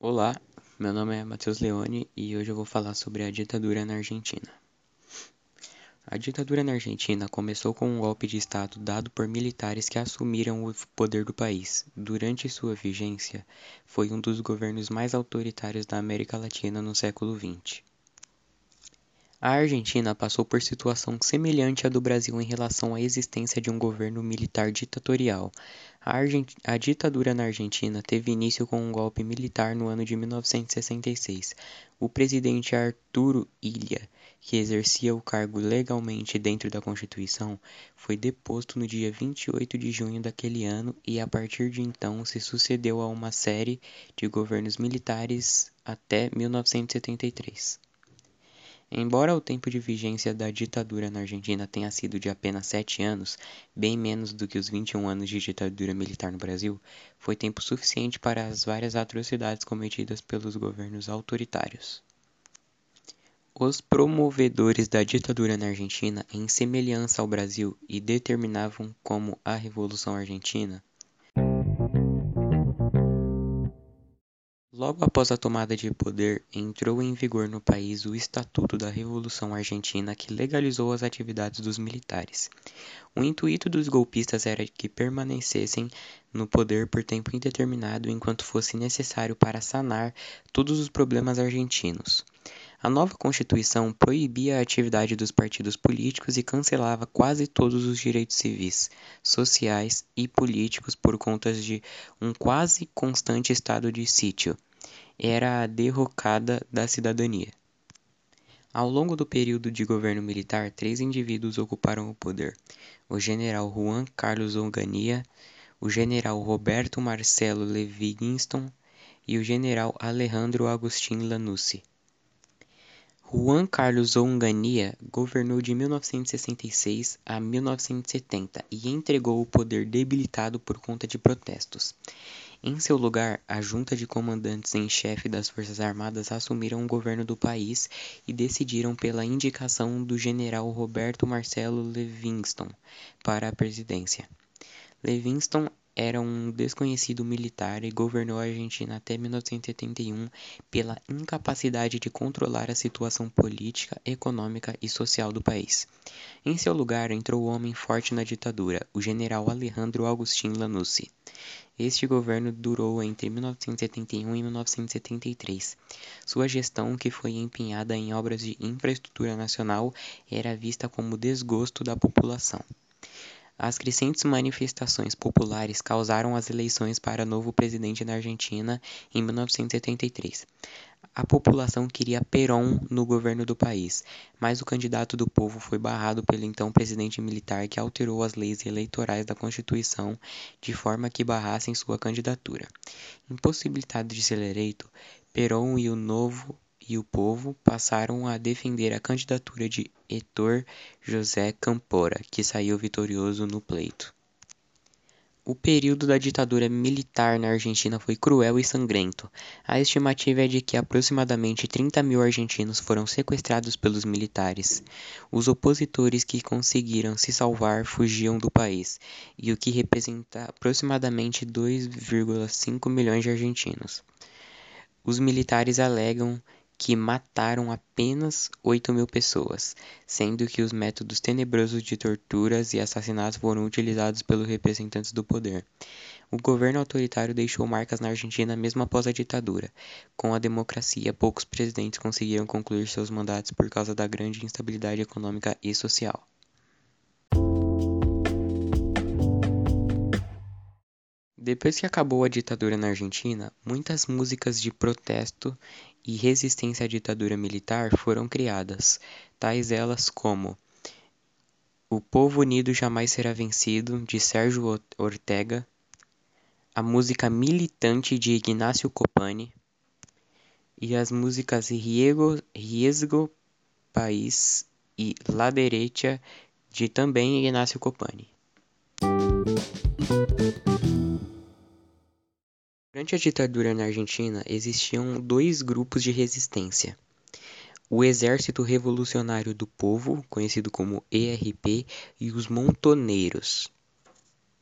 Olá, meu nome é Matheus Leone e hoje eu vou falar sobre a ditadura na Argentina. A ditadura na Argentina começou com um golpe de Estado dado por militares que assumiram o poder do país. Durante sua vigência, foi um dos governos mais autoritários da América Latina no século XX. A Argentina passou por situação semelhante à do Brasil em relação à existência de um governo militar ditatorial. A, a, ditadura na Argentina teve início com um golpe militar no ano de 1966. O presidente Arturo Ilha, que exercia o cargo legalmente dentro da Constituição, foi deposto no dia 28 de junho daquele ano e a partir de então se sucedeu a uma série de governos militares até 1973. Embora o tempo de vigência da ditadura na Argentina tenha sido de apenas sete anos, bem menos do que os 21 anos de ditadura militar no Brasil, foi tempo suficiente para as várias atrocidades cometidas pelos governos autoritários. Os promovedores da ditadura na Argentina, em semelhança ao Brasil e determinavam como a Revolução Argentina, Logo após a tomada de poder, entrou em vigor no país o Estatuto da Revolução Argentina que legalizou as atividades dos militares. O intuito dos golpistas era que permanecessem no poder por tempo indeterminado enquanto fosse necessário para sanar todos os problemas argentinos. A nova Constituição proibia a atividade dos partidos políticos e cancelava quase todos os direitos civis, sociais e políticos por conta de um quase constante estado de sítio era a derrocada da cidadania. Ao longo do período de governo militar, três indivíduos ocuparam o poder: o general Juan Carlos Onganía, o general Roberto Marcelo Livingston e o general Alejandro Agustín Lanusse. Juan Carlos Onganía governou de 1966 a 1970 e entregou o poder debilitado por conta de protestos. Em seu lugar, a junta de comandantes em chefe das Forças Armadas assumiram o governo do país e decidiram pela indicação do general Roberto Marcelo Livingston para a presidência. Livingston era um desconhecido militar e governou a Argentina até 1971 pela incapacidade de controlar a situação política, econômica e social do país. Em seu lugar entrou o homem forte na ditadura, o general Alejandro Agustín Lanusse. Este governo durou entre 1971 e 1973. Sua gestão, que foi empenhada em obras de infraestrutura nacional, era vista como desgosto da população. As crescentes manifestações populares causaram as eleições para novo presidente na Argentina em 1973. A população queria Perón no governo do país, mas o candidato do povo foi barrado pelo então presidente militar que alterou as leis eleitorais da Constituição de forma que barrassem sua candidatura. Impossibilitado de ser eleito, Perón e o novo e o povo passaram a defender a candidatura de Heitor José Campora, que saiu vitorioso no pleito. O período da ditadura militar na Argentina foi cruel e sangrento. A estimativa é de que aproximadamente 30 mil argentinos foram sequestrados pelos militares. Os opositores que conseguiram se salvar fugiam do país, e o que representa aproximadamente 2,5 milhões de argentinos. Os militares alegam que mataram apenas 8 mil pessoas, sendo que os métodos tenebrosos de torturas e assassinatos foram utilizados pelos representantes do poder. O governo autoritário deixou marcas na Argentina mesmo após a ditadura. Com a democracia, poucos presidentes conseguiram concluir seus mandatos por causa da grande instabilidade econômica e social. Depois que acabou a ditadura na Argentina, muitas músicas de protesto e resistência à ditadura militar foram criadas, tais elas como O Povo Unido Jamais Será Vencido, de Sérgio Ortega, a música Militante, de Ignacio Copani, e as músicas Riego, Riesgo País e La Derecha, de também Ignacio Copani. Durante a ditadura na Argentina, existiam dois grupos de resistência. O Exército Revolucionário do Povo, conhecido como ERP, e os Montoneiros.